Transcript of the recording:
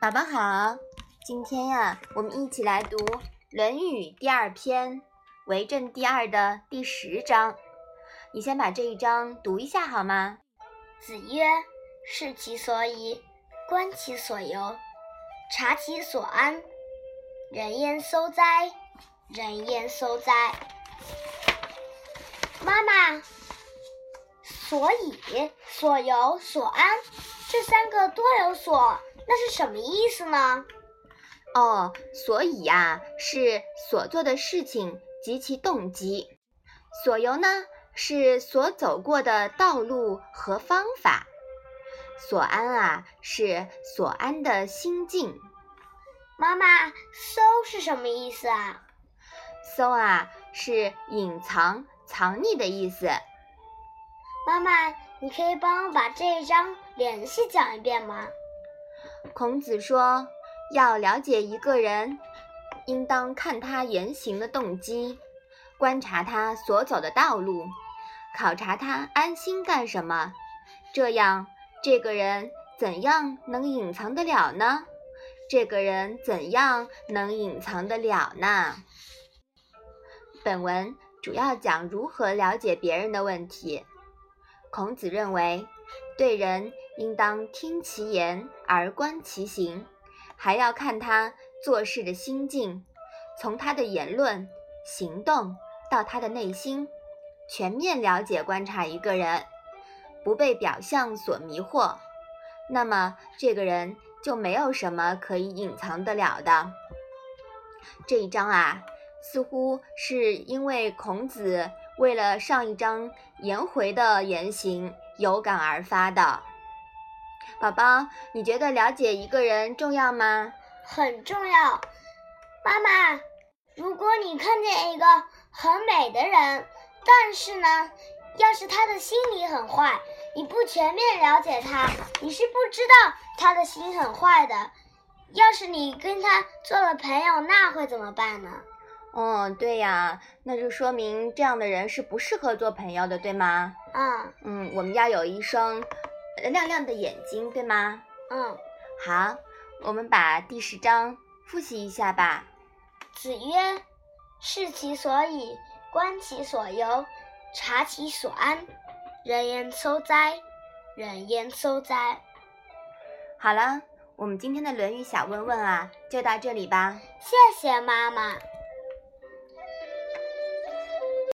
宝宝好，今天呀，我们一起来读《论语》第二篇《为政第二》的第十章。你先把这一章读一下好吗？子曰：“视其所以，观其所由，察其所安。人焉廋哉？人焉廋哉？”妈妈，所以、所由、所安这三个多有所。那是什么意思呢？哦，所以呀，是所做的事情及其动机；所由呢，是所走过的道路和方法；所安啊，是所安的心境。妈妈，搜是什么意思啊？搜啊，是隐藏、藏匿的意思。妈妈，你可以帮我把这一章联系讲一遍吗？孔子说：“要了解一个人，应当看他言行的动机，观察他所走的道路，考察他安心干什么。这样，这个人怎样能隐藏得了呢？这个人怎样能隐藏得了呢？”本文主要讲如何了解别人的问题。孔子认为。对人应当听其言而观其行，还要看他做事的心境，从他的言论、行动到他的内心，全面了解观察一个人，不被表象所迷惑，那么这个人就没有什么可以隐藏得了的。这一章啊，似乎是因为孔子为了上一章颜回的言行。有感而发的，宝宝，你觉得了解一个人重要吗？很重要。妈妈，如果你看见一个很美的人，但是呢，要是他的心里很坏，你不全面了解他，你是不知道他的心很坏的。要是你跟他做了朋友，那会怎么办呢？哦，对呀，那就说明这样的人是不适合做朋友的，对吗？嗯嗯，我们要有一双亮亮的眼睛，对吗？嗯，好，我们把第十章复习一下吧。子曰：“视其所以，观其所由，察其所安。人焉廋哉？人焉廋哉？”好了，我们今天的《论语》小问问啊，就到这里吧。谢谢妈妈。